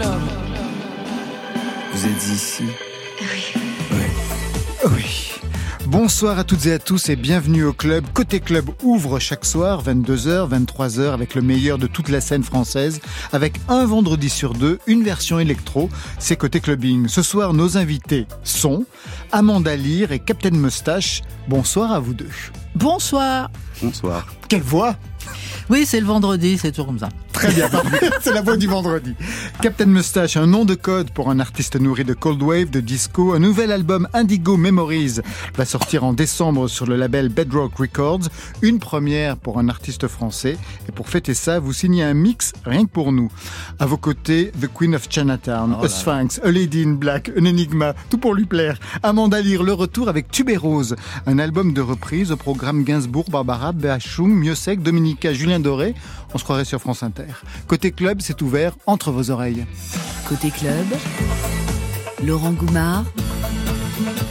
club. Vous êtes ici Oui. Oui. Oui. Bonsoir à toutes et à tous et bienvenue au club. Côté club ouvre chaque soir 22h, 23h avec le meilleur de toute la scène française avec un vendredi sur deux, une version électro. C'est côté clubbing. Ce soir, nos invités sont Amanda Lear et Captain Moustache. Bonsoir à vous deux. Bonsoir. Bonsoir. Quelle voix Oui, c'est le vendredi, c'est toujours comme ça. Très bien, c'est la voix du vendredi. Captain Moustache, un nom de code pour un artiste nourri de cold wave, de disco. Un nouvel album Indigo Memories va sortir en décembre sur le label Bedrock Records. Une première pour un artiste français. Et pour fêter ça, vous signez un mix rien que pour nous. À vos côtés, The Queen of Chinatown, Oh A Sphinx, A Lady in Black, Un Enigma, tout pour lui plaire. Amanda Lear, le retour avec Tubérose, un album de reprise au programme Gainsbourg, Barbara, Bachung, Miossec, Dominica, Julien Doré. On se croirait sur France Inter. Côté club, c'est ouvert entre vos oreilles. Côté club, Laurent Goumard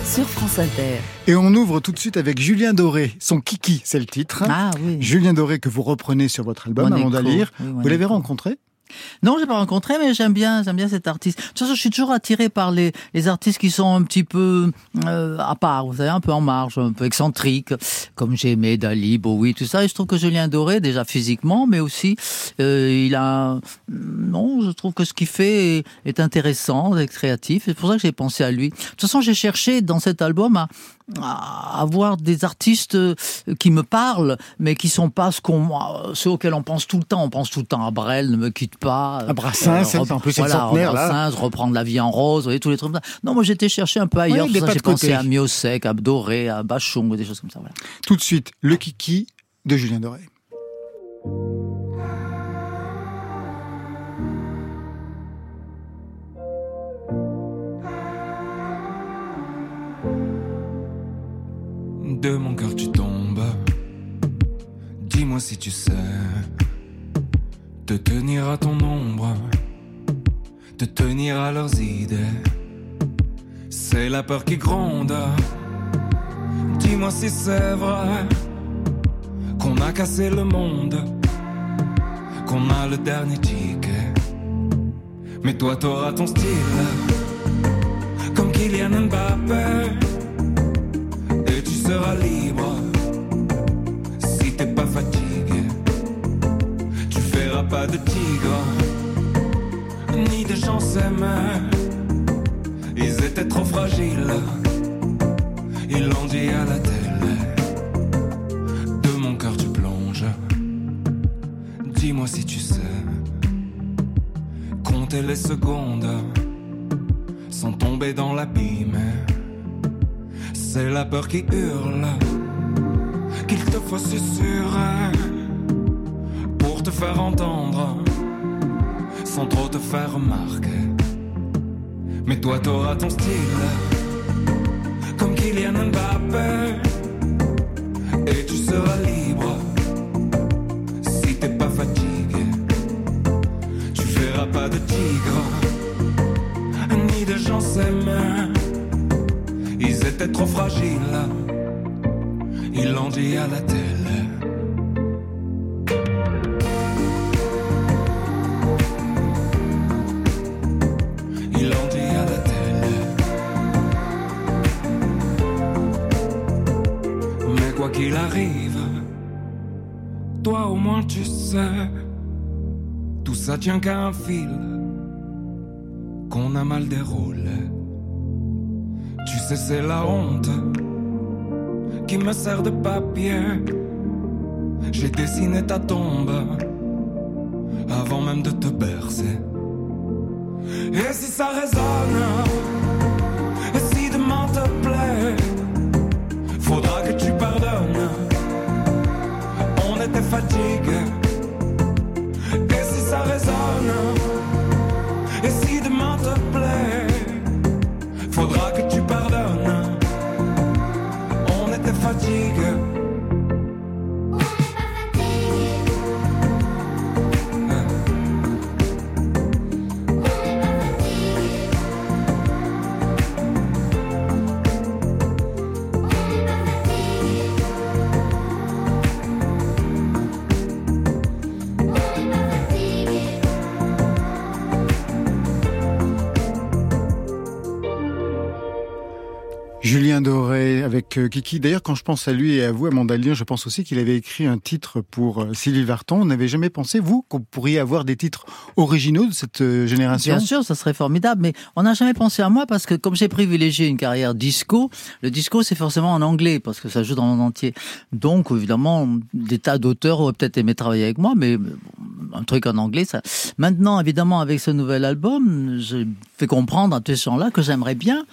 sur France Inter. Et on ouvre tout de suite avec Julien Doré. Son Kiki, c'est le titre. Ah oui. Julien Doré que vous reprenez sur votre album, Mon. Oui, mon vous l'avez rencontré? Non, j'ai pas rencontré, mais j'aime bien, j'aime bien cet artiste. De toute façon, je suis toujours attiré par les, les artistes qui sont un petit peu euh, à part, vous savez, un peu en marge, un peu excentriques, comme j'ai aimé Dali, Bowie, tout ça. Et je trouve que Julien Doré, déjà physiquement, mais aussi, euh, il a, non, je trouve que ce qu'il fait est, est intéressant, est créatif. C'est pour ça que j'ai pensé à lui. De toute façon, j'ai cherché dans cet album à, à avoir des artistes euh, qui me parlent, mais qui sont pas ce qu'on, euh, ceux auxquels on pense tout le temps. On pense tout le temps à Brel, ne me quitte pas. À Brassens, c'est- plus, c'est le voilà, centenaire, là. Brassens, reprendre la vie en rose, vous voyez, tous les trucs. Non, moi, j'étais chercher un peu ailleurs. J'ai pensé à Miossec, à Doré, à Bachung, des choses comme ça. Voilà. Tout de suite, le Kiki de Julien Doré. De mon cœur tu tombes. Dis-moi si tu sais te tenir à ton ombre, te tenir à leurs idées. C'est la peur qui gronde. Dis-moi si c'est vrai qu'on a cassé le monde, qu'on a le dernier ticket. Mais toi t'auras ton style, comme Kylian Mbappé seras libre si t'es pas fatigué. Tu feras pas de tigre ni de gens s'aimer. Ils étaient trop fragiles, ils l'ont dit à la télé. De mon cœur tu plonges. Dis-moi si tu sais compter les secondes sans tomber dans l'abîme. C'est la peur qui hurle qu'il te faut susurrer pour te faire entendre sans trop te faire remarquer. Mais toi t'auras ton style comme Kylian Mbappé l'ont dit à la quoi qu'il arrive, toi au moins tu sais, tout ça tient qu'à un fil qu'on a mal déroulé. C'est la honte qui me sert de papier. J'ai dessiné ta tombe avant même de te bercer. Et si ça résonne, et si demain te plaît, faudra que tu pardonnes. On était fatigués. Avec euh, Kiki. D'ailleurs, quand je pense à lui et à vous, à Mandalien, je pense aussi qu'il avait écrit un titre pour euh, Sylvie Vartan. On n'avait jamais pensé, vous, qu'on pourriez avoir des titres originaux de cette euh, génération? Bien sûr, ça serait formidable, mais on n'a jamais pensé à moi parce que comme j'ai privilégié une carrière disco, le disco c'est forcément en anglais parce que ça joue dans le monde entier. Donc évidemment, des tas d'auteurs auraient peut-être aimé travailler avec moi, mais un truc en anglais, ça. Maintenant, évidemment, avec ce nouvel album, je fais comprendre à ces gens-là que j'aimerais bien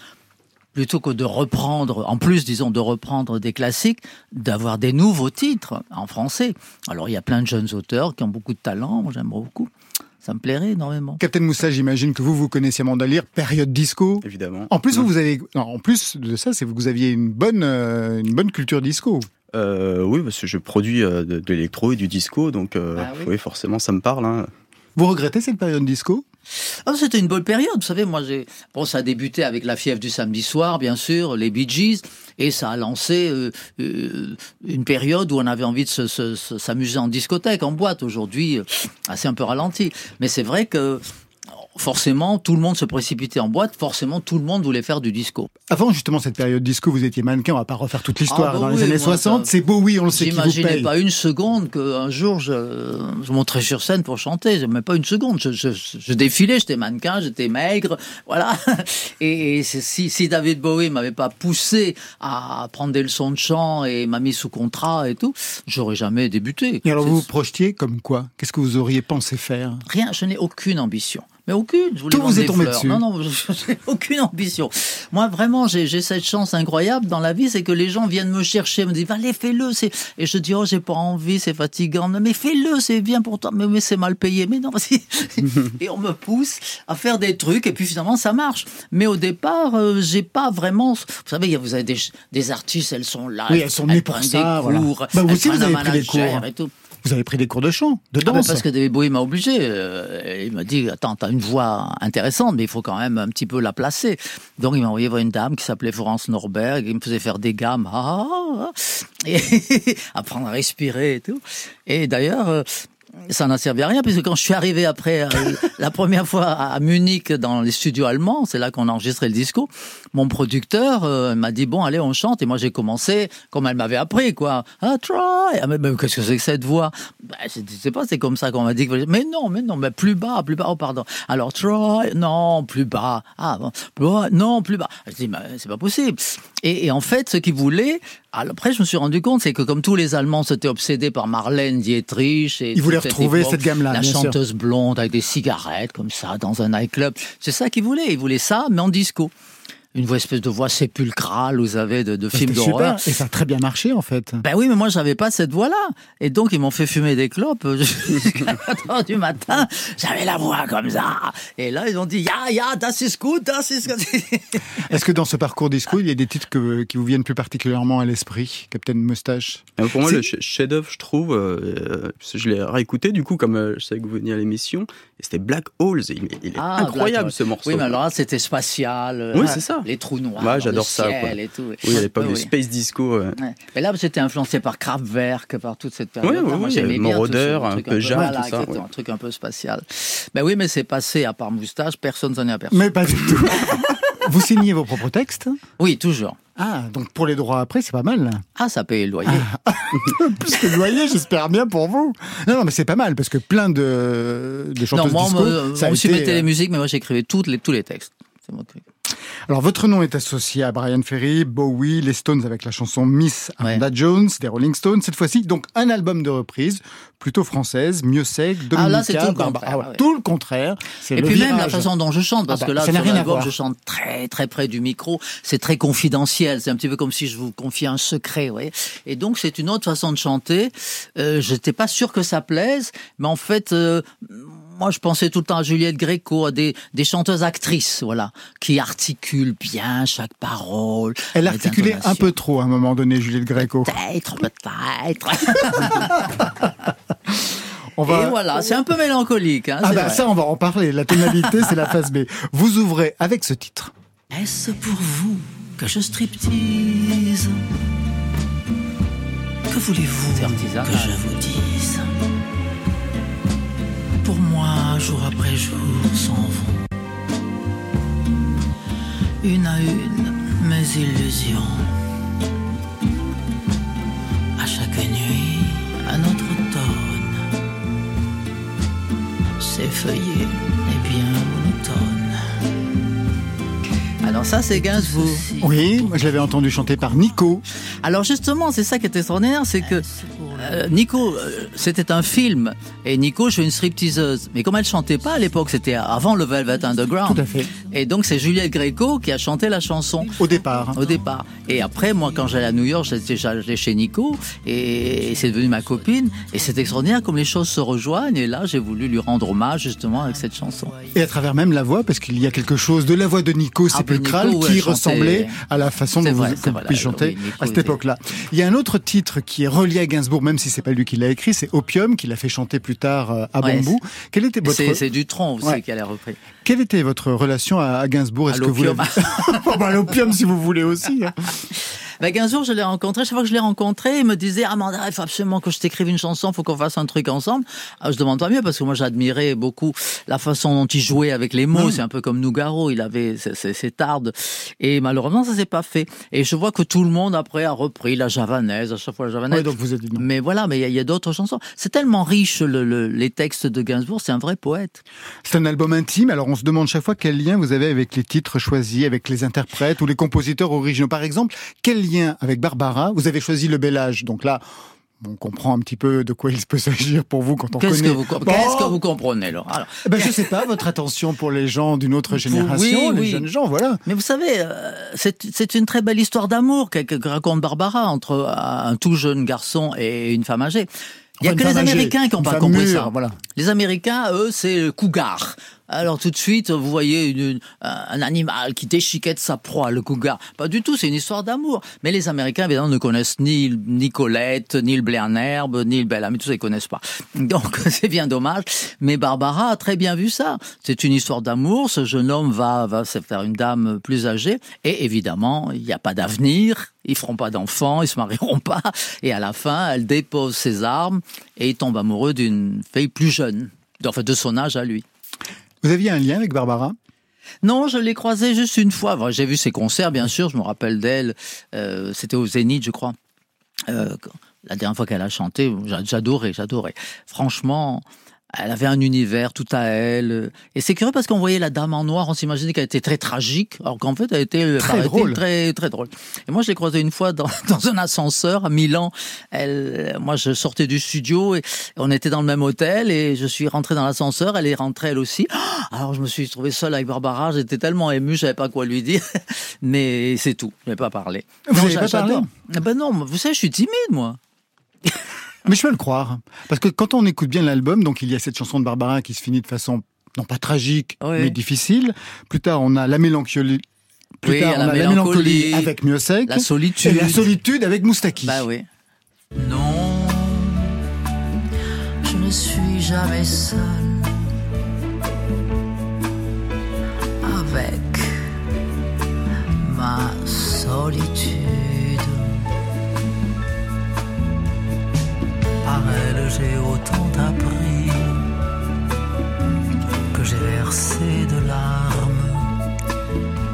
plutôt que de reprendre, en plus, disons, de reprendre des classiques, d'avoir des nouveaux titres en français. Alors, il y a plein de jeunes auteurs qui ont beaucoup de talent, moi j'aime beaucoup. Ça me plairait énormément. Captain Moussa, j'imagine que vous, vous connaissiez Amanda Lear, période disco. Évidemment. En plus, vous, vous avez, non, en plus de ça, c'est que vous aviez une bonne, euh, une bonne culture disco. Euh, oui, parce que je produis euh, de, de l'électro et du disco, donc euh, Ah oui. oui. forcément, ça me parle. hein. Vous regrettez cette période disco? Ah, c'était une bonne période, vous savez, moi j'ai bon ça a débuté avec la fièvre du samedi soir bien sûr, les Bee Gees et ça a lancé euh, euh, une période où on avait envie de se- se- se- s'amuser en discothèque, en boîte. Aujourd'hui, euh, c'est un peu ralenti, mais c'est vrai que forcément tout le monde se précipitait en boîte, forcément tout le monde voulait faire du disco. Avant justement cette période disco, vous étiez mannequin, on va pas refaire toute l'histoire. Ah, bah Dans les années moi, 60, ça- c'est Bowie, on le sait, qui vous J'imaginais paye. pas une seconde qu'un jour je, je monterais sur scène pour chanter. Même pas une seconde. Je, je, je défilais, j'étais mannequin, j'étais maigre, voilà. Et, si, si David Bowie m'avait pas poussé à prendre des leçons de chant et m'a mis sous contrat et tout, j'aurais jamais débuté. Et alors vous vous projetiez comme quoi? Qu'est-ce que vous auriez pensé faire? Rien, je n'ai aucune ambition. Mais aucune. Je voulais Tout vous est tombé fleurs. dessus. Non, non, n'ai aucune ambition. Moi, vraiment, j'ai j'ai cette chance incroyable dans la vie, c'est que les gens viennent me chercher, me disent, allez, fais-le. Et je dis, oh, j'ai pas envie, c'est fatigant. Mais fais-le, c'est bien pour toi. Mais, mais c'est mal payé. Mais non, vas-y. et on me pousse à faire des trucs, et puis finalement, ça marche. Mais au départ, euh, j'ai pas vraiment. Vous savez, vous avez des, des artistes, elles sont là. Oui, elles sont nées pour ça, des voilà. cours. Bah, vous aussi, vous avez pris des cours. et tout. Vous avez pris des cours de chant, de Ah ben, danse parce que David Bowie m'a obligé. Euh, il m'a dit Attends, t'as une voix intéressante, mais il faut quand même un petit peu la placer. Donc il m'a envoyé voir une dame qui s'appelait Florence Norberg. Il me faisait faire des gammes. Ah, ah, ah. et apprendre à respirer et tout. Et d'ailleurs. Ça n'a servi à rien, puisque quand je suis arrivé après euh, la première fois à Munich dans les studios allemands, c'est là qu'on a enregistré le disco, mon producteur euh, m'a dit bon allez on chante et moi j'ai commencé comme elle m'avait appris quoi. Ah try. Ah, mais, mais qu'est-ce que c'est que cette voix? Ben, Je ne sais pas, c'est comme ça qu'on m'a dit. que- Mais non, mais non, mais plus bas, plus bas. Oh pardon. Alors try. Non, plus bas. Ah bon, plus bas. Non, plus bas. Je dis mais c'est pas possible. Et, et en fait, ce qu'il voulait. Après, je me suis rendu compte, c'est que comme tous les Allemands s'étaient obsédés par Marlène Dietrich et Ils voulaient retrouver cette gamme-là, la sûr. chanteuse blonde avec des cigarettes comme ça dans un nightclub. C'est ça qu'il voulait. Il voulait ça, mais en disco. Une voix, espèce de voix sépulcrale, vous savez, de, de film C'était super, d'horreur. et ça a très bien marché en fait. Ben oui, mais moi, j'avais pas cette voix-là. Et donc, ils m'ont fait fumer des clopes jusqu'à 4 heures du matin. J'avais la voix comme ça. Et là, ils ont dit, ya, ya, das ist gut, das ist gut. Est-ce que dans ce parcours disco, il y a des titres que- qui vous viennent plus particulièrement à l'esprit, Captain Moustache? Euh, Pour moi, le ch- chef-d'œuvre, je trouve, euh, je l'ai réécouté du coup, comme euh, je savais que vous veniez à l'émission, c'était Black Holes. Il, est- il est Ah, incroyable ce morceau. Oui, mais alors là, c'était spatial. euh, Oui, hein, c'est ça. Les trous noirs. Ouais, j'adore ça, quoi. Et tout. Oui, à l'époque Oui, de oui. Space Disco. euh. Ouais. Mais là, j'étais influencé par Kraftwerk, par toute cette période. Oui, oui, Moi, oui, j'aimais bien Moroder, un truc peu Jacques, voilà, tout ça, ouais. un truc un peu spatial. Ben oui, mais c'est passé, à part moustache, personne s'en est aperçu. Mais pas du tout. vous signez vos propres textes? Oui, toujours. Ah, donc pour les droits après, c'est pas mal. Ah, ça paye le loyer. Plus que le loyer, j'espère bien pour vous. Non, non, mais c'est pas mal parce que plein de, de Non, chanteuses moi, on disco, me, ça on me soumettait été, les euh, musiques, mais moi, j'écrivais toutes les, tous les textes. C'est mon truc. Alors, votre nom est associé à Brian Ferry, Bowie, les Stones avec la chanson Miss Amanda Jones, des Rolling Stones. Cette fois-ci, donc, un album de reprise, plutôt française, mieux sec, Dominica, Ah, là, c'est tout contraire, ah, ouais. Tout le contraire. C'est Et le puis même la façon dont je chante, parce Ah bah, que là, ça n'a sur rien à l'album, voir. je chante très très près du micro. C'est très confidentiel. C'est un petit peu comme si je vous confiais un secret, vous voyez. Et donc c'est une autre façon de chanter. Euh, J'étais pas sûr que ça plaise, mais en fait. euh, moi, je pensais tout le temps à Juliette Gréco, à des, des chanteuses actrices, voilà, qui articulent bien chaque parole. Elle articulait un peu trop à un moment donné, Juliette Gréco. Peut-être, peut-être. On va... Et voilà, c'est un peu mélancolique. Hein, Ah bah vrai. ça, on va en parler. La tonalité, c'est la phase B. Vous ouvrez avec ce titre. Est-ce pour vous que je striptease? Que voulez-vous que je vous dise? Jour après jour, s'en vont. Une à une, mes illusions. chaque nuit un autre automne. Ces feuillets est bien monotone. Alors ça, c'est Gainsbourg. Oui, moi je l'avais entendu chanter par Nico. Alors justement, c'est ça qui est extraordinaire, c'est que euh, Nico, euh, c'était un film, et Nico jouait une stripteaseuse. Mais comme elle chantait pas à l'époque, c'était avant le Velvet Underground. Tout à fait. Et donc c'est Juliette Gréco qui a chanté la chanson. Au départ. Au départ. Et après, moi, quand j'allais à New York, j'étais j'allais chez Nico et c'est devenu ma copine. Et c'est extraordinaire comme les choses se rejoignent. Et là, j'ai voulu lui rendre hommage justement avec cette chanson. Et à travers même la voix, parce qu'il y a quelque chose de la voix de Nico Ah, sépulcrale qui chantait- ressemblait à la façon dont vous, vrai, vous chanter oui, à cette époque-là. Il y a un autre titre qui est relié à Gainsbourg, même si c'est pas lui qui l'a écrit, c'est Opium, qu'il a fait chanter plus tard euh, à Ouais, Bambou. Quelle était votre, C'est Dutronc aussi Ouais. qui a repris. quelle était votre relation à, à Gainsbourg? Est-ce que vous bah, l'opium si vous voulez aussi. hein. Ben, 15 jours, je l'ai rencontré. Chaque fois que je l'ai rencontré, il me disait, Amanda, il faut absolument que je t'écrive une chanson, faut qu'on fasse un truc ensemble. Ah, je demande pas mieux parce que moi, j'admirais beaucoup la façon dont il jouait avec les mots. C'est un peu comme Nougaro. Il avait ses, tardes. Et malheureusement, ça s'est pas fait. Et je vois que tout le monde après a repris la javanaise, à chaque fois la javanaise. Ouais, donc vous êtes. Mais voilà, mais il y a- il y a, d'autres chansons. C'est tellement riche, le- le- les textes de Gainsbourg. C'est un vrai poète. C'est un album intime, alors on se demande chaque fois quel lien vous avez avec les titres choisis, avec les interprètes ou les compositeurs originaux. Par exemple, quel lien avec Barbara Vous avez choisi Le Bel Âge, donc là, on comprend un petit peu de quoi il peut s'agir pour vous quand on Qu'est-ce connaît. que vous, com- Bon, qu'est-ce que vous comprenez, Alors, eh ben, je sais pas, votre attention pour les gens d'une autre génération, oui, les oui. jeunes gens, voilà. Mais vous savez, euh, c'est une très belle histoire d'amour que, que raconte Barbara entre un tout jeune garçon et une femme âgée. Il y a Enfin, que les âgée, Américains qui n'ont pas compris mûre, ça. voilà. Les Américains, eux, c'est le cougar. Alors tout de suite, vous voyez une- une- un animal qui déchiquette sa proie, le cougar. Pas du tout, c'est une histoire d'amour. Mais les Américains, évidemment, ne connaissent ni, ni Colette, ni le herbe, ni le bel ami, tout ça, ils connaissent pas. Donc c'est bien dommage. Mais Barbara a très bien vu ça. C'est une histoire d'amour. Ce jeune homme va, va se faire une dame plus âgée. Et évidemment, il n'y a pas d'avenir. Ils feront pas d'enfants, ils se marieront pas. Et à la fin, elle dépose ses armes et tombe amoureux d'une fille plus jeune. Enfin, de son âge à lui. Vous aviez un lien avec Barbara? Non, je l'ai croisée juste une fois. J'ai vu ses concerts, bien sûr. Je me rappelle d'elle. Euh, C'était au Zénith, je crois. Euh, la dernière fois qu'elle a chanté, j'a- j'adorais, j'adorais. Franchement, elle avait un univers tout à elle. Et c'est curieux parce qu'on voyait la dame en noir, on s'imaginait qu'elle était très tragique, alors qu'en fait, elle était Très paraît-il, drôle. très très drôle. Et moi, je l'ai croisée une fois dans, dans un ascenseur à Milan. Elle, moi, je sortais du studio et on était dans le même hôtel et je suis rentré dans l'ascenseur. Elle est rentrée elle aussi. Alors, je me suis trouvé seul avec Barbara. J'étais tellement ému, je savais pas quoi lui dire. Mais c'est tout. Je n'ai pas parlé. Vous Non, avez j'a- pas parlé. Ah Ben non, vous savez, je suis timide, moi. Mais je peux le croire. Parce que quand on écoute bien l'album, donc il y a cette chanson de Barbara qui se finit de façon, non pas tragique, Oui. mais difficile. Plus tard, on a la mélancolie. Plus Oui, tard, on la a la mélancolie mélancolie, avec Miossec. La solitude. Et la solitude avec Moustaki. Bah oui. Non, je ne suis jamais seul avec ma solitude. Par elle, j'ai autant appris que j'ai versé de larmes.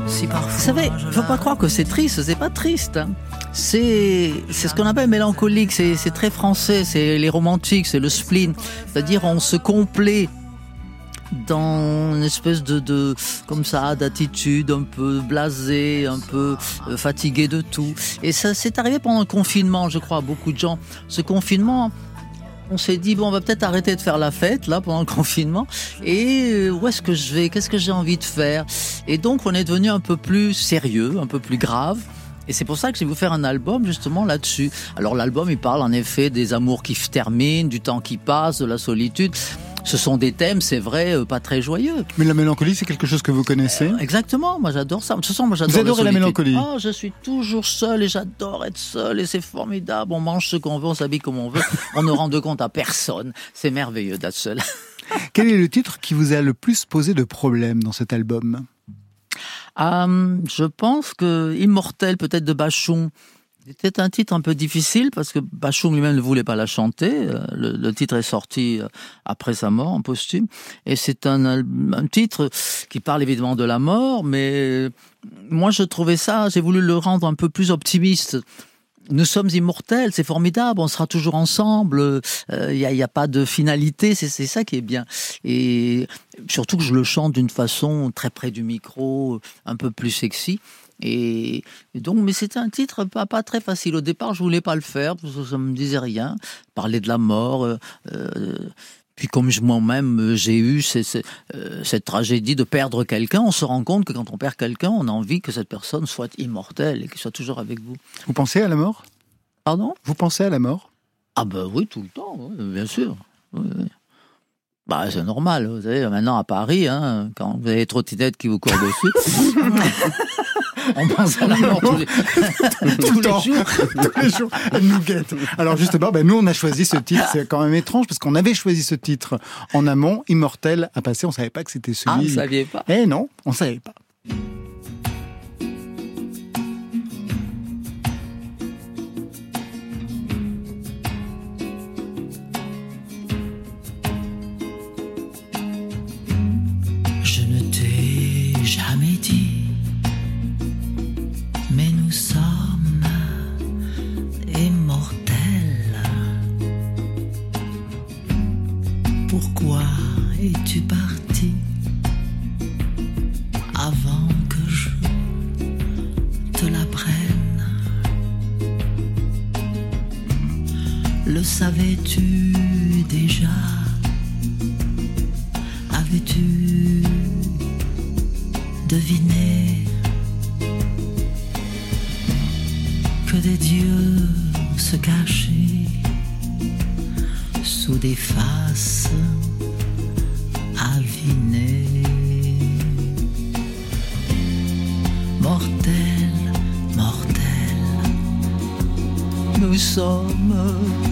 Si parfois Vous savez, je faut pas croire que c'est triste, c'est pas triste. hein. C'est c'est ce qu'on appelle mélancolique, c'est c'est très français, c'est les romantiques, c'est le spleen. C'est-à-dire on se complaît dans une espèce de, comme ça d'attitude un peu blasée, un peu euh, fatigué de tout. Et ça c'est arrivé pendant le confinement, je crois, à beaucoup de gens. Ce confinement, on s'est dit bon, on va peut-être arrêter de faire la fête là pendant le confinement. Et euh, où est-ce que je vais? Qu'est-ce que j'ai envie de faire? Et donc on est devenu un peu plus sérieux, un peu plus grave. Et c'est pour ça que je vais vous faire un album justement là-dessus. Alors l'album, il parle en effet des amours qui se terminent, du temps qui passe, de la solitude. Ce sont des thèmes, c'est vrai, euh, pas très joyeux. Mais la mélancolie, c'est quelque chose que vous connaissez? Exactement, moi j'adore ça. De toute façon, moi j'adore Vous adorez la solitude. mélancolie? Oh, je suis toujours seul et j'adore être seul et c'est formidable. On mange ce qu'on veut, on s'habille comme on veut. On ne rend de compte à personne. C'est merveilleux d'être seul. Quel est le titre qui vous a le plus posé de problèmes dans cet album? Euh, je pense que Immortel, peut-être de Bachung, c'était un titre un peu difficile parce que Bachung lui-même ne voulait pas la chanter. Euh, Le, titre est sorti euh, après sa mort en posthume. Et c'est un, un titre qui parle évidemment de la mort, mais moi je trouvais ça, j'ai voulu le rendre un peu plus optimiste. Nous sommes immortels, c'est formidable, on sera toujours ensemble, il n'y a, y a, pas de finalité, c'est ça qui est bien. Et surtout que je le chante d'une façon très près du micro, un peu plus sexy. Et, donc, mais c'était un titre pas, pas très facile. Au départ, je voulais pas le faire parce que ça me disait rien. Parler de la mort. Euh, euh, puis comme moi-même j'ai eu euh, cette tragédie de perdre quelqu'un, on se rend compte que quand on perd quelqu'un, on a envie que cette personne soit immortelle et qu'elle soit toujours avec vous. Vous pensez à la mort? Pardon? Vous pensez à la mort? Ah ben oui, tout le temps, bien sûr. Bah, c'est normal, vous savez, maintenant à Paris, hein, quand vous avez les trottinettes qui vous courent dessus, on pense à la mort tous les, tous les jours. tous les jours, elle nous guette. Alors justement, ben, nous on a choisi ce titre, c'est quand même étrange parce qu'on avait choisi ce titre en amont, Immortel à passer, on savait pas que c'était celui. Ah, vous saviez pas Eh non, on savait pas. savais-tu déjà? Avais-tu deviné que des dieux se cachaient sous des faces avinées? Mortel, mortel, nous sommes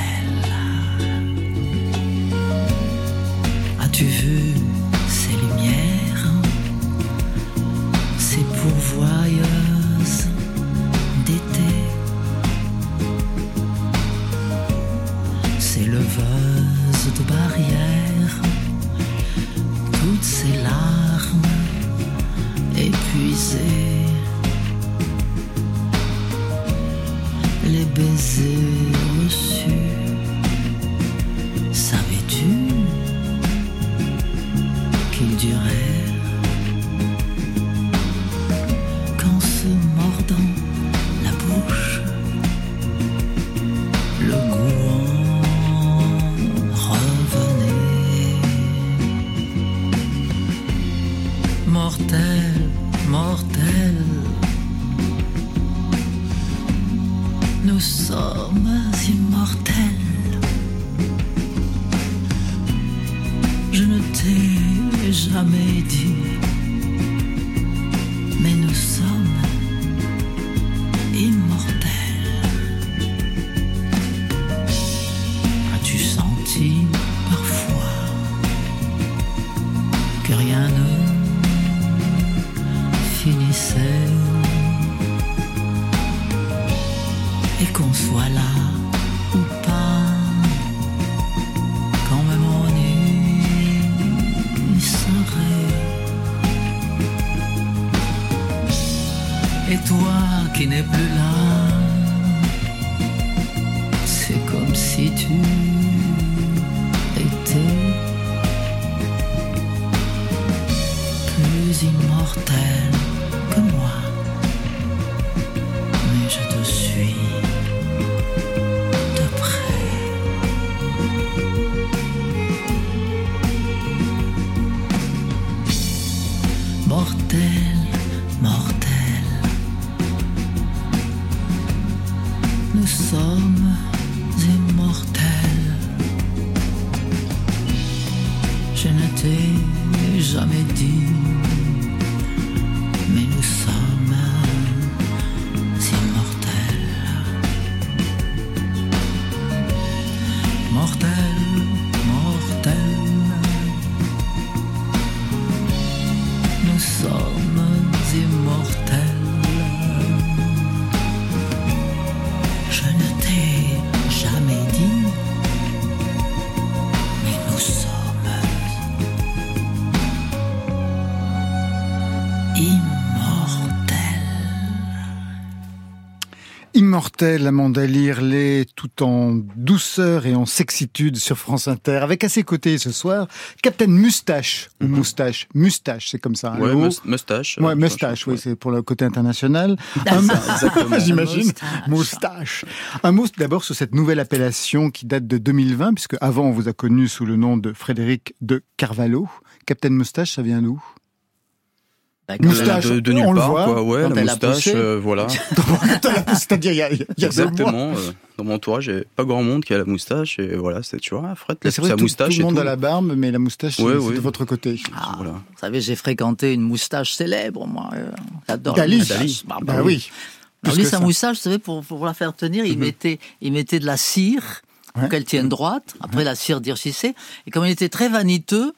plus immortelle que moi. Mortel, Amanda tout en douceur et en sexitude sur France Inter, avec à ses côtés ce soir, Captain Moustache, ou Mhm. Moustache, Moustache, c'est comme ça. hein, Ouais, moustache. Ouais, moustache, oui, ouais. c'est pour le côté international. J'imagine. Moustache. Un mot d'abord sur cette nouvelle appellation qui date de 2020, puisque avant on vous a connu sous le nom de Frédéric de Carvalho. Captain Moustache, ça vient d'où? Moustache. de, de on nulle le part, voit quoi. Ouais, la moustache, euh, voilà. C'est-à-dire, il y a, y a. Exactement. euh, dans mon entourage, il pas grand monde qui a la moustache. Et voilà, c'est, tu vois, ah, Fred, C'est vrai sa tout, moustache tout le monde tout. a la barbe, mais la moustache, Ouais, c'est ouais. de votre côté. Ah, Voilà. Vous savez, j'ai fréquenté une moustache célèbre, moi. euh, J'adore Dali. la moustache. Bah, Bah bah oui. Alors lui, que sa ça. moustache, vous savez, pour, pour la faire tenir, il, Mhm. mettait, il mettait de la cire pour Ouais. qu'elle tienne droite. Après, la cire durcissait. Et comme il était très vaniteux,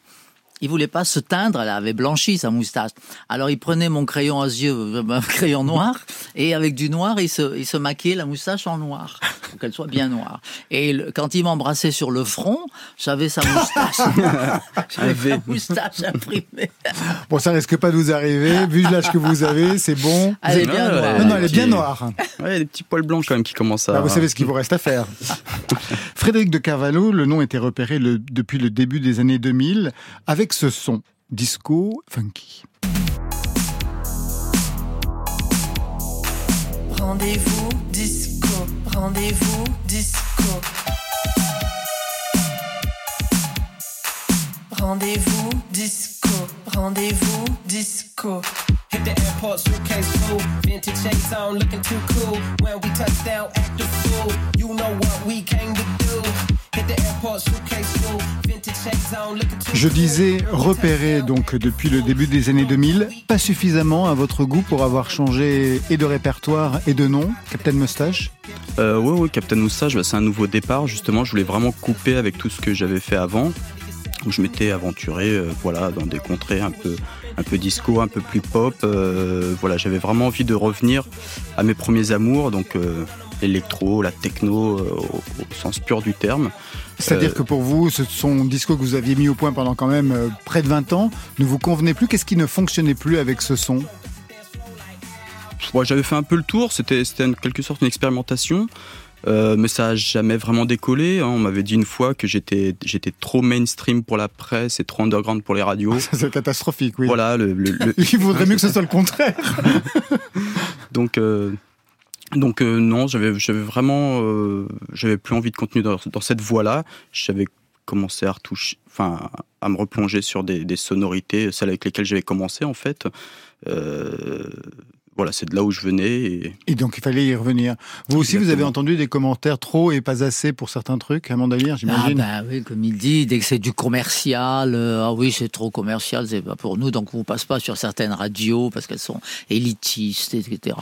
il voulait pas se teindre, elle avait blanchi sa moustache. Alors il prenait mon crayon à yeux, un crayon noir, et avec du noir, il se, il se maquillait la moustache en noir, pour qu'elle soit bien noire. Et le- quand il m'embrassait sur le front, j'avais sa moustache, j'avais sa moustache imprimée. Bon, ça risque pas de vous arriver. Vu l'âge que vous avez, c'est bon. Elle est bien noire. Non, non, elle est bien noire. Ouais, il y a des petits poils blancs quand même qui commencent à. Ah, vous savez ce qu'il vous reste à faire. Frédéric de Carvalho, le nom était repéré le- depuis le début des années 2000 avec ce son disco funky. Rendez-vous disco, rendez-vous disco. Rendez-vous disco, rendez-vous disco. Hit the airport, suitcase full. Vintage shades on, looking too cool. When we touch down, act the fool. You know what we came to do. Je disais repéré donc depuis le début des années 2000, pas suffisamment à votre goût pour avoir changé et de répertoire et de nom, Captain Moustache? Euh, ouais, ouais, Captain Moustache, bah, c'est un nouveau départ. Justement, je voulais vraiment couper avec tout ce que j'avais fait avant. Où je m'étais aventuré, euh, voilà, dans des contrées un peu, un peu disco, un peu plus pop. euh, voilà, j'avais vraiment envie de revenir à mes premiers amours, donc euh, l'électro, la techno, euh, au, au sens pur du terme. C'est-à-dire Euh, que pour vous, ce son disco que vous aviez mis au point pendant quand même euh, près de 20 ans ne vous convenait plus Qu'est-ce qui ne fonctionnait plus avec ce son? Ouais, j'avais fait un peu le tour, c'était en quelque sorte une expérimentation, euh, mais ça a jamais vraiment décollé. hein. On m'avait dit une fois que j'étais trop mainstream pour la presse et trop underground pour les radios. C'est catastrophique, oui. Voilà, le, le- le- Il vaudrait mieux que ce soit le contraire. donc euh, donc euh, non, j'avais vraiment euh, j'avais plus envie de continuer dans, dans cette voie-là. J'avais commencé à retoucher, enfin à me replonger sur des, des sonorités, celles avec lesquelles j'avais commencé en fait. Euh, voilà, c'est de là où je venais et Et donc il fallait y revenir. Vous aussi, vous avez entendu des commentaires trop et pas assez pour certains trucs, Amanda Lear, Ah j'imagine ben oui, comme il dit, dès que c'est du commercial, euh, ah oui, c'est trop commercial, c'est pas pour nous, donc on passe pas sur certaines radios parce qu'elles sont élitistes, etc.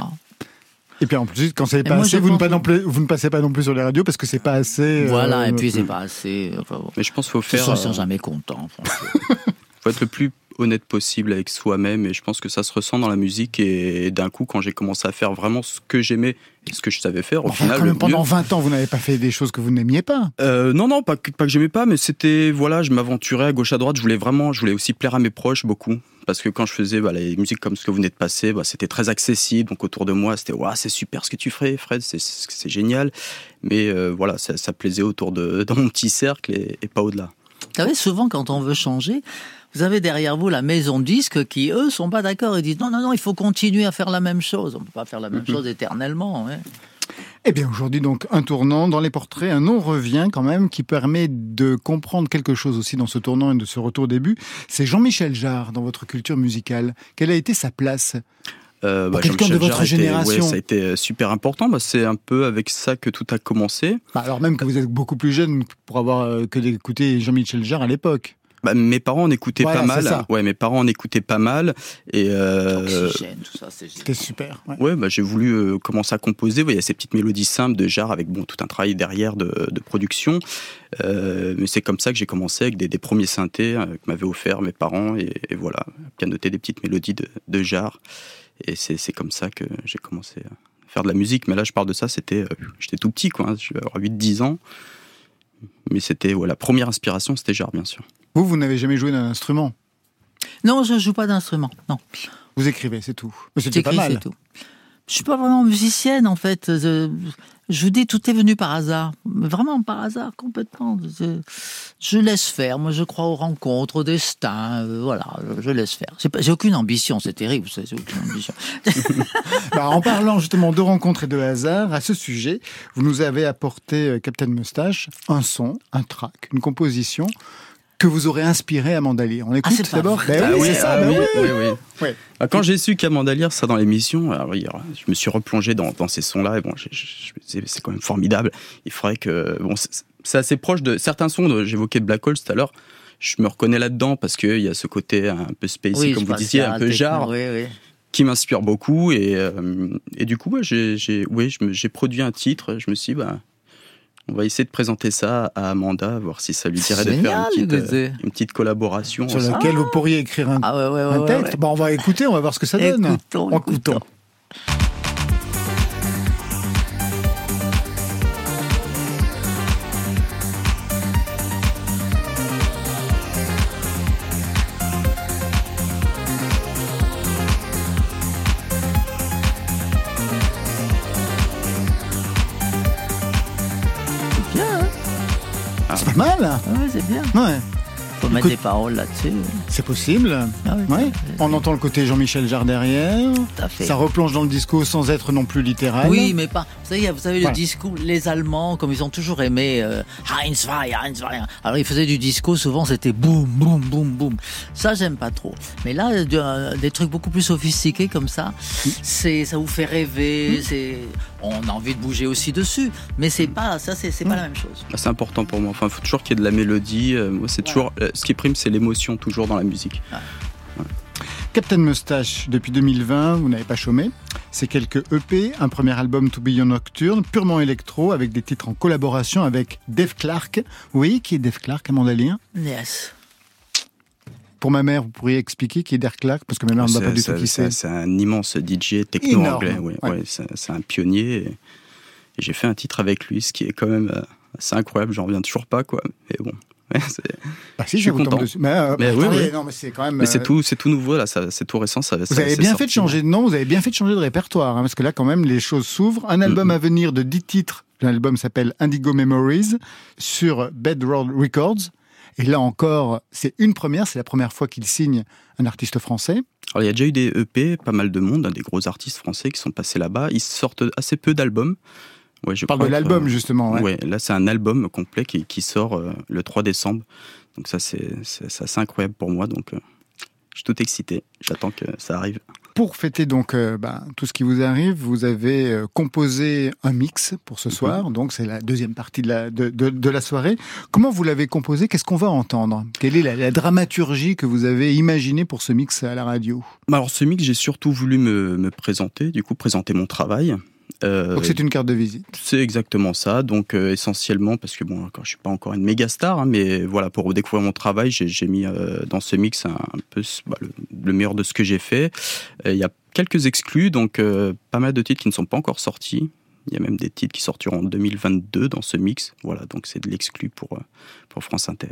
Et puis en plus, quand c'est pas moi, assez, vous ne, pas non plus, vous ne passez pas non plus sur les radios parce que c'est pas assez. Voilà, euh, et puis c'est pas assez. Enfin, bon. mais je pense qu'il faut faire euh, ils sont jamais contents. faut être le plus honnête possible avec soi-même et je pense que ça se ressent dans la musique et d'un coup quand j'ai commencé à faire vraiment ce que j'aimais et ce que je savais faire au Enfin, final quand même, pendant mieux- 20 ans, vous n'avez pas fait des choses que vous n'aimiez pas. Euh, non non pas que, pas que j'aimais pas mais c'était voilà je m'aventurais à gauche à droite je voulais vraiment je voulais aussi plaire à mes proches beaucoup parce que quand je faisais bah, les musiques comme ce que vous venez de passer bah, c'était très accessible donc autour de moi c'était ouais, c'est super ce que tu ferais Fred c'est génial mais euh, voilà ça, ça plaisait autour de dans mon petit cercle et, et pas au-delà Vous savez, souvent quand on veut changer, vous avez derrière vous la maison de disques qui, eux, sont pas d'accord. Ils disent non, non, non, il faut continuer à faire la même chose. On peut pas faire la même chose éternellement. hein. Eh bien, aujourd'hui, donc, un tournant dans les portraits, un nom revient quand même qui permet de comprendre quelque chose aussi dans ce tournant et de ce retour au début. C'est Jean-Michel Jarre dans votre culture musicale. Quelle a été sa place Euh, Pour quelqu'un de votre était- génération. ouais, ça a été euh, super important. Bah, c'est un peu avec ça que tout a commencé. Bah, Alors même que vous êtes beaucoup plus jeune pour avoir euh, que d'écouter Jean-Michel Jarre à l'époque. Bah, mes parents en écoutaient Voilà, pas mal. c'est ça. Ouais, mes parents en écoutaient pas mal. Et euh, Oxygène, tout ça, c'est génial. C'était super. ouais. ouais, bah, j'ai voulu euh, commencer à composer. Ouais, Il y a ces petites mélodies simples de Jarre avec bon tout un travail derrière de, de production. Euh, mais c'est comme ça que j'ai commencé avec des, des premiers synthés euh, que m'avaient offert mes parents et, et voilà, pianoter des petites mélodies de, de Jarre. Et c'est comme ça que j'ai commencé à faire de la musique. Mais là, je parle de ça, c'était, euh, j'étais tout petit, quoi. hein, je vais avoir 8-10 ans. Mais c'était, la première inspiration, c'était Jarre, bien sûr. Vous, vous n'avez jamais joué d'un instrument? Non, je joue pas d'instrument. Non, Vous écrivez, c'est tout. Mais c'était pas mal. c'est tout. Je suis pas vraiment musicienne en fait. Je, vous dis, tout est venu par hasard, vraiment par hasard complètement. Je, laisse faire. Moi, je crois aux rencontres, au destin. euh, voilà, je laisse faire. J'ai aucune ambition, c'est terrible. J'ai aucune ambition. Bah, en parlant justement de rencontres et de hasard, à ce sujet, vous nous avez apporté, euh, Captain Moustache, un son, un track, une composition que vous aurez inspiré Amanda Lear. On écoute pas d'abord. Ben Ah oui, c'est ça, ah ben oui, oui. oui. Bah, quand j'ai su qu'Amanda Lear dans l'émission, je me suis replongé dans, dans ces sons-là et bon, je- c'est quand même formidable. Il faudrait que bon, c'est assez proche de certains sons. J'évoquais Black Hole tout à l'heure. Je me reconnais là-dedans parce qu'il y a ce côté un peu spacey, comme vous disiez, un peu oui. qui m'inspire beaucoup. Et, euh, et du coup, ouais, j'ai produit un titre. Je me suis dit, bah, on va essayer de présenter ça à Amanda, voir si ça lui dirait de faire une petite, euh, une petite collaboration. Sur lequel vous pourriez écrire un, Ah ouais, ouais, ouais. un texte. ouais. Bon, on va écouter, on va voir ce que ça donne. Écoutons, Écoutons. écoutons. Des paroles là-dessus. c'est possible. Ah oui, Ouais. c'est- On entend le côté Jean-Michel Jarre derrière. Ça replonge dans le disco sans être non plus littéral. Oui, mais pas. Vous savez, vous savez le Voilà. disco, les Allemands, comme ils ont toujours aimé euh, Heinz Heinz. Alors ils faisaient du disco, souvent c'était boum, boum, boum, boum. Ça, j'aime pas trop. Mais là, euh, des trucs beaucoup plus sophistiqués comme ça, c'est, ça vous fait rêver. C'est, on a envie de bouger aussi dessus, mais c'est pas, ça, c'est, pas la même chose. Ah, C'est important pour moi. Enfin, il faut toujours qu'il y ait de la mélodie. Euh, Moi, c'est toujours euh, ce qui prime, c'est l'émotion toujours dans la musique. Captain Moustache, depuis 2020, vous n'avez pas chômé. C'est quelques EP, un premier album To Be Your Nocturne, purement électro, avec des titres en collaboration avec Dave Clark. Oui, qui est Dave Clark, Amanda Lear? Yes. Pour ma mère, vous pourriez expliquer qui est Dave Clark, parce que ma mère ne va pas du tout qui c'est. c'est- un immense DJ techno Énorme, anglais. ouais, ouais. ouais, c'est un pionnier. Et, et j'ai fait un titre avec lui, ce qui est quand même euh, assez incroyable. J'en reviens toujours pas, quoi. Mais bon. Ouais, c'est- Ah si, je suis content. dessus. Mais, euh, Mais oui, oui. non, mais c'est quand même. mais c'est euh, tout, c'est tout nouveau là. C'est tout récent. Ça, Vous avez bien fait de changer de nom, vous avez bien fait de changer de répertoire, hein, parce que là, quand même, les choses s'ouvrent. Un album à venir de 10 titres. L'album s'appelle Indigo Memories sur Bedrock Records. Et là encore, c'est une première, c'est la première fois qu'il signe un artiste français. Alors, il y a déjà eu des EP, pas mal de monde, hein, des gros artistes français qui sont passés là-bas. Ils sortent assez peu d'albums. Ouais, je Je parle de l'album, euh, justement. ouais. Ouais, là c'est un album complet qui, qui sort euh, le 3 décembre. Donc ça c'est assez incroyable pour moi. Donc euh, je suis tout excité. J'attends que ça arrive. Pour fêter donc euh, bah, tout ce qui vous arrive, vous avez euh, composé un mix pour ce soir. Donc c'est la deuxième partie de la, de, de- de la soirée. Comment vous l'avez composé? Qu'est-ce qu'on va entendre? Quelle est la, la dramaturgie que vous avez imaginée pour ce mix à la radio? Bah, Alors ce mix j'ai surtout voulu me, me présenter, du coup présenter mon travail. Euh, Donc c'est une carte de visite. C'est exactement ça. Donc euh, essentiellement parce que bon, quand je suis pas encore une méga star, hein, mais voilà pour découvrir mon travail, j'ai mis euh, dans ce mix un, un peu bah, le, le meilleur de ce que j'ai fait. Il y a quelques exclus, donc pas mal de titres qui ne sont pas encore sortis. Il y a même des titres qui sortiront en 2022 dans ce mix. Voilà, donc c'est de l'exclu pour pour France Inter.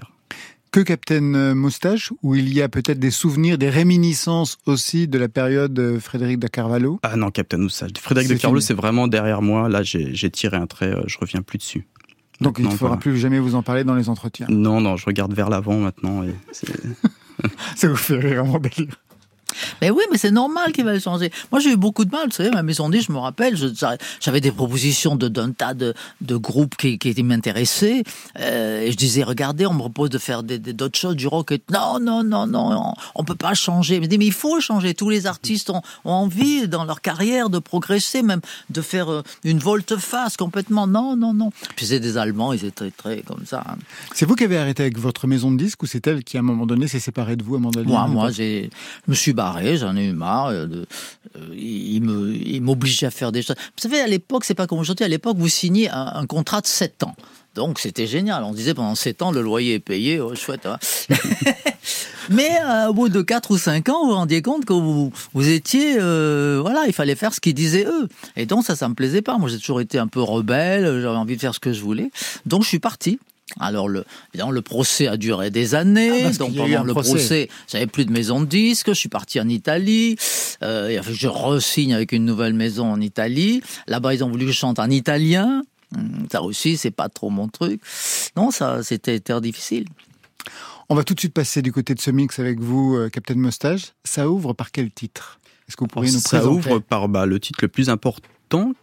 Que Captain Moustache, où il y a peut-être des souvenirs, des réminiscences aussi de la période Frédéric de Carvalho? Ah non, Captain Moustache. Frédéric de fini. c'est vraiment derrière moi. Là, j'ai tiré un trait, euh, je reviens plus dessus. Donc il ne faudra voilà. plus jamais vous en parler dans les entretiens. Non, non, je regarde vers l'avant maintenant. Et c'est- Ça vous fait rire, vraiment délire. Mais oui, mais c'est normal qu'il va le changer. Moi, j'ai eu beaucoup de mal. Vous savez, ma maison de disques, je me rappelle, j'avais des propositions de- d'un tas de, de groupes qui, qui m'intéressaient. Euh, et je disais, regardez, on me propose de faire d'autres choses, du rock. Et, non, non, non, non, on, on peut pas changer. Dis, mais il faut changer. Tous les artistes ont, ont envie, dans leur carrière, de progresser, même de faire euh, une volte-face complètement. Non, non, non. Puis c'est des Allemands, ils étaient très, très comme ça. C'est vous qui avez arrêté avec votre maison de disques ou c'est elle qui, à un moment donné, s'est séparée de vous, Amanda Moi, Lear moi, j'ai, je me suis barré, j'en ai eu marre. euh, De, euh, il me, il m'obligeait à faire des choses. Vous savez, à l'époque, c'est pas comme aujourd'hui. À l'époque, vous signiez un, contrat de 7 ans. Donc, c'était génial. On disait pendant 7 ans, le loyer est payé. Oh, chouette. hein. Mais euh, au bout de 4 ou 5 ans, vous vous rendiez compte que vous, vous étiez. voilà, il fallait faire ce qu'ils disaient eux. Et donc, ça, ça me plaisait pas. Moi, j'ai toujours été un peu rebelle. J'avais envie de faire ce que je voulais. Donc, je suis parti. Alors le, évidemment, le procès a duré des années. Ah, donc pendant le procès. procès, j'avais plus de maison de disques. Je suis parti en Italie. Euh, et je re-signe avec une nouvelle maison en Italie. Là-bas, ils ont voulu que je chante en italien. Hum, Ça aussi, c'est pas trop mon truc. Non, ça, c'était très difficile. On va tout de suite passer du côté de ce mix avec vous, euh, Captain Moustache. Ça ouvre par quel titre? Est-ce que vous pourriez nous Ça présenter? ouvre par bah, le titre le plus important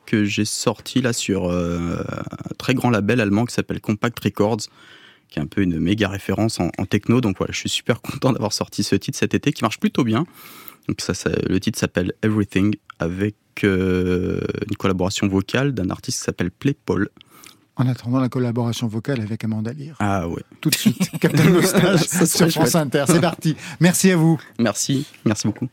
que j'ai sorti là sur euh, un très grand label allemand qui s'appelle Compact Records, qui est un peu une méga référence en, en techno. Donc voilà, je suis super content d'avoir sorti ce titre cet été qui marche plutôt bien. Donc ça, ça- le titre s'appelle Everything avec euh, une collaboration vocale d'un artiste qui s'appelle Play Paul. En attendant la collaboration vocale avec Amanda Lear. Ah ouais. Tout de suite, Captain Moustache sur France. Inter. C'est parti. Merci à vous. Merci, merci beaucoup.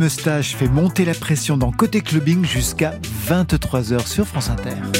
Moustache fait monter la pression dans Côté Clubbing jusqu'à 23h sur France Inter.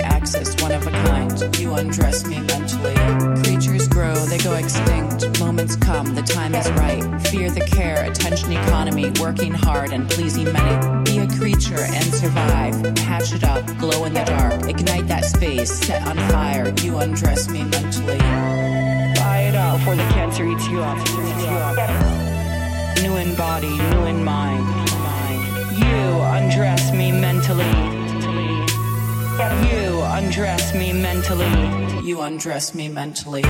Axis, one of a kind. You undress me mentally. Creatures grow, they go extinct. Moments come, the time is right. Fear the care, attention economy, working hard and pleasing many. Be a creature and survive. Hatch it up, glow in the dark. Ignite that space, set on fire. You undress me mentally. Buy it up before the cancer eats you up. New in body, new in mind. You undress me mentally. You undress me mentally. You undress me mentally.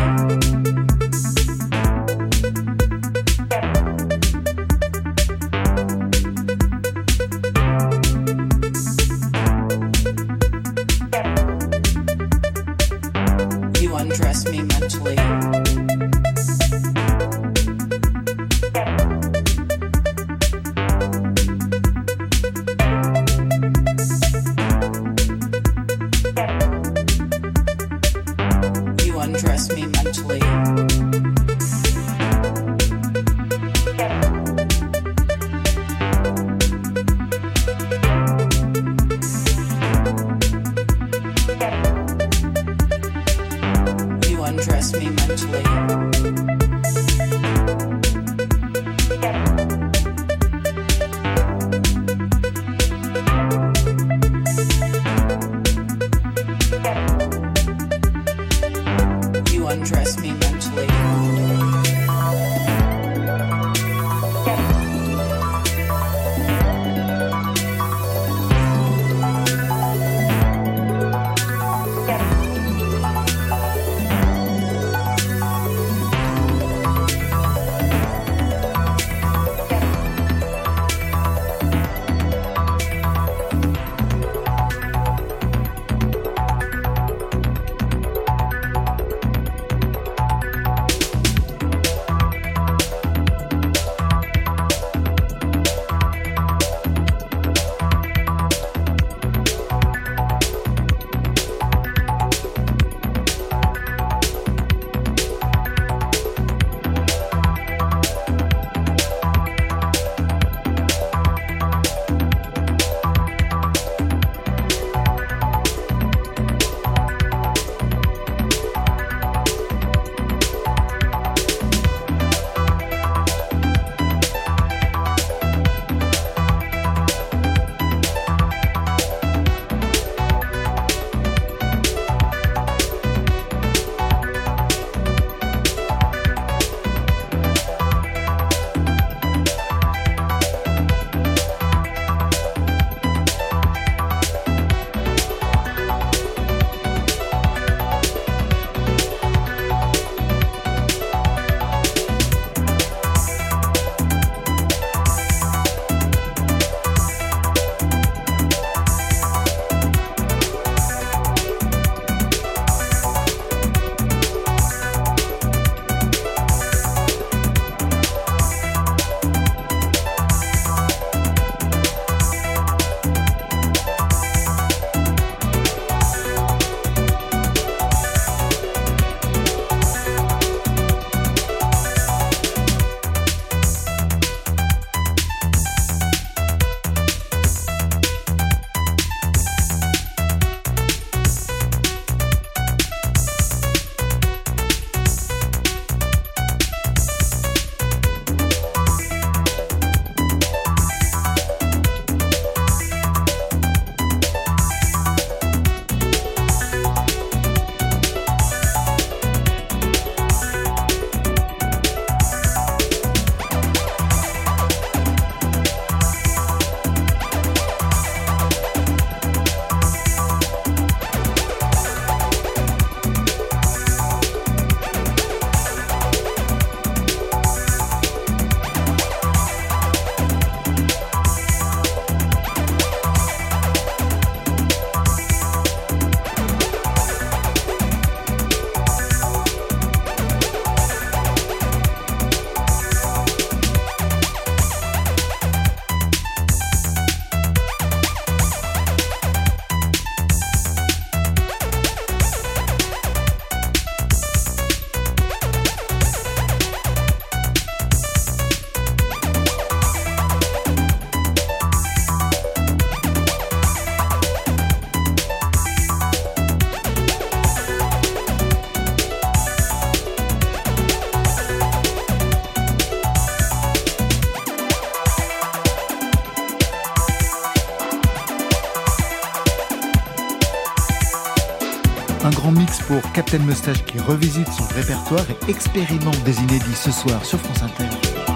Un grand mix pour Captain Moustache qui revisite son répertoire et expérimente des inédits ce soir sur France Inter.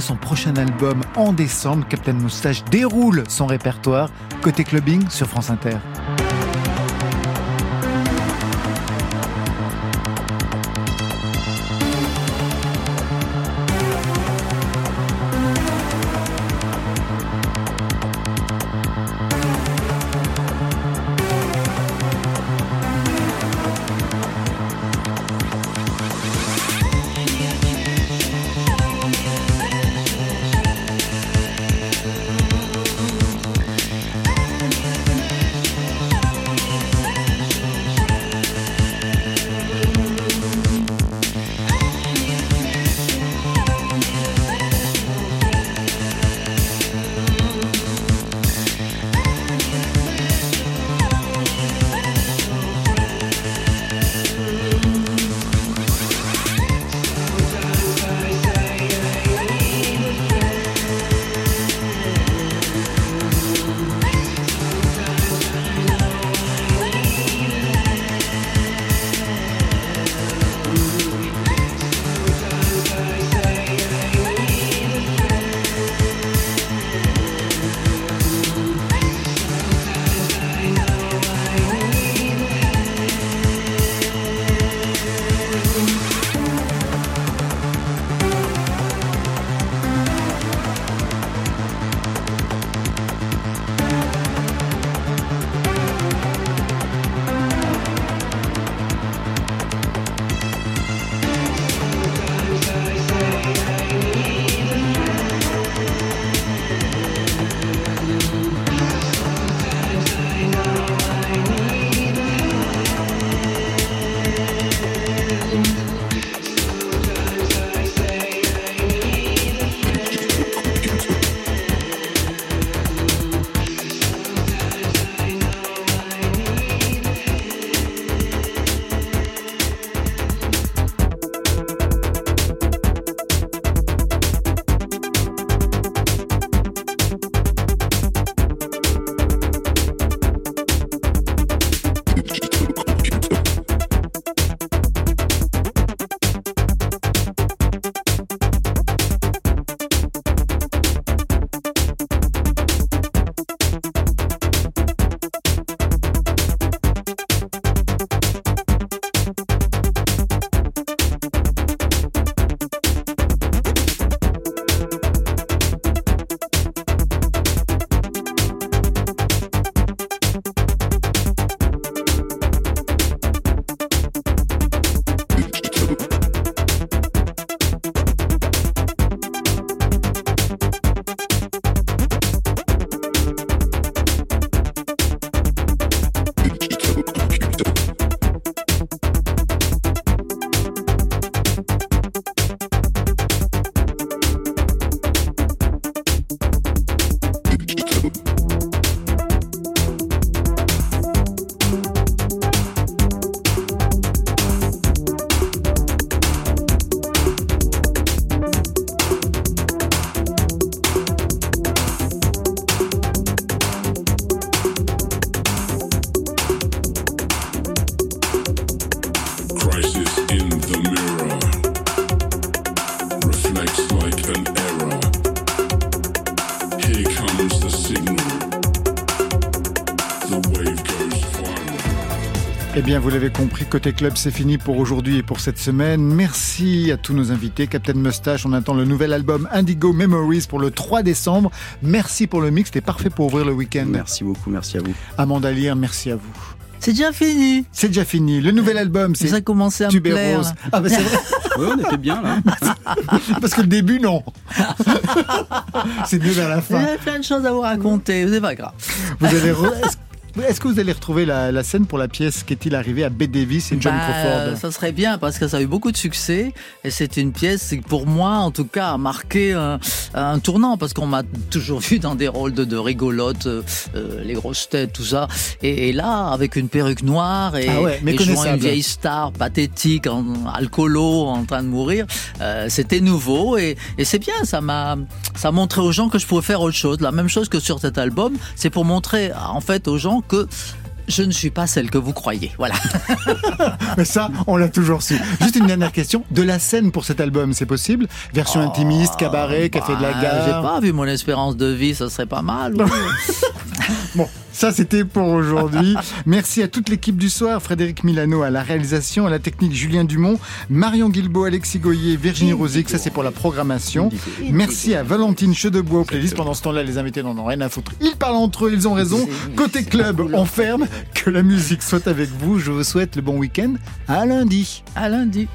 Son prochain album en décembre. Captain Moustache déroule son répertoire côté clubbing sur France Inter. Vous l'avez compris, côté club, c'est fini pour aujourd'hui et pour cette semaine. Merci à tous nos invités. Captain Mustache, on attend le nouvel album Indigo Memories pour le 3 décembre. Merci pour le mix, c'était parfait pour ouvrir le week-end. Merci beaucoup, merci à vous. Amanda Lear, merci à vous. C'est déjà fini. C'est déjà fini. Le nouvel album, c'est. Ça a commencé à me plaire. Rose. Ah, bah c'est vrai. oui, on était bien là. Parce que le début, non. c'est mieux vers la fin. Il y a plein de choses à vous raconter, c'est pas grave. Vous allez est-ce que vous allez retrouver la, scène pour la pièce Qu'est-il arrivé à Bette Davis et John bah, Crawford? Ça serait bien parce que ça a eu beaucoup de succès et c'est une pièce qui, pour moi, en tout cas, a marqué un, tournant parce qu'on m'a toujours vu dans des rôles de, de rigolote, euh, les grosses têtes, tout ça. Et, là, avec une perruque noire et, ah et jouant une vieille star pathétique, en, alcoolo, en train de mourir, euh, c'était nouveau et, et c'est bien. Ça m'a, ça montré aux gens que je pouvais faire autre chose. La même chose que sur cet album, c'est pour montrer en fait aux gens que Je ne suis pas celle que vous croyez. Voilà. Mais ça, on l'a toujours su. Juste une dernière question. De la scène pour cet album, c'est possible? Version intimiste, cabaret, café de la Bah, gare? J'ai pas vu mon espérance de vie, ça serait pas mal. oui. Bon, ça c'était pour aujourd'hui. Merci à toute l'équipe du soir, Frédéric Milano à la réalisation, à la technique Julien Dumont, Marion Guilbault, Alexis Goyer, Virginie Rosic, ça c'est pour la programmation. Merci à Valentine Chedebois au playlist. Pendant ce temps-là, les invités n'en ont rien à foutre. Ils parlent entre eux, ils ont raison. Côté club, on ferme. Que la musique soit avec vous. Je vous souhaite le bon week-end. À lundi. À lundi.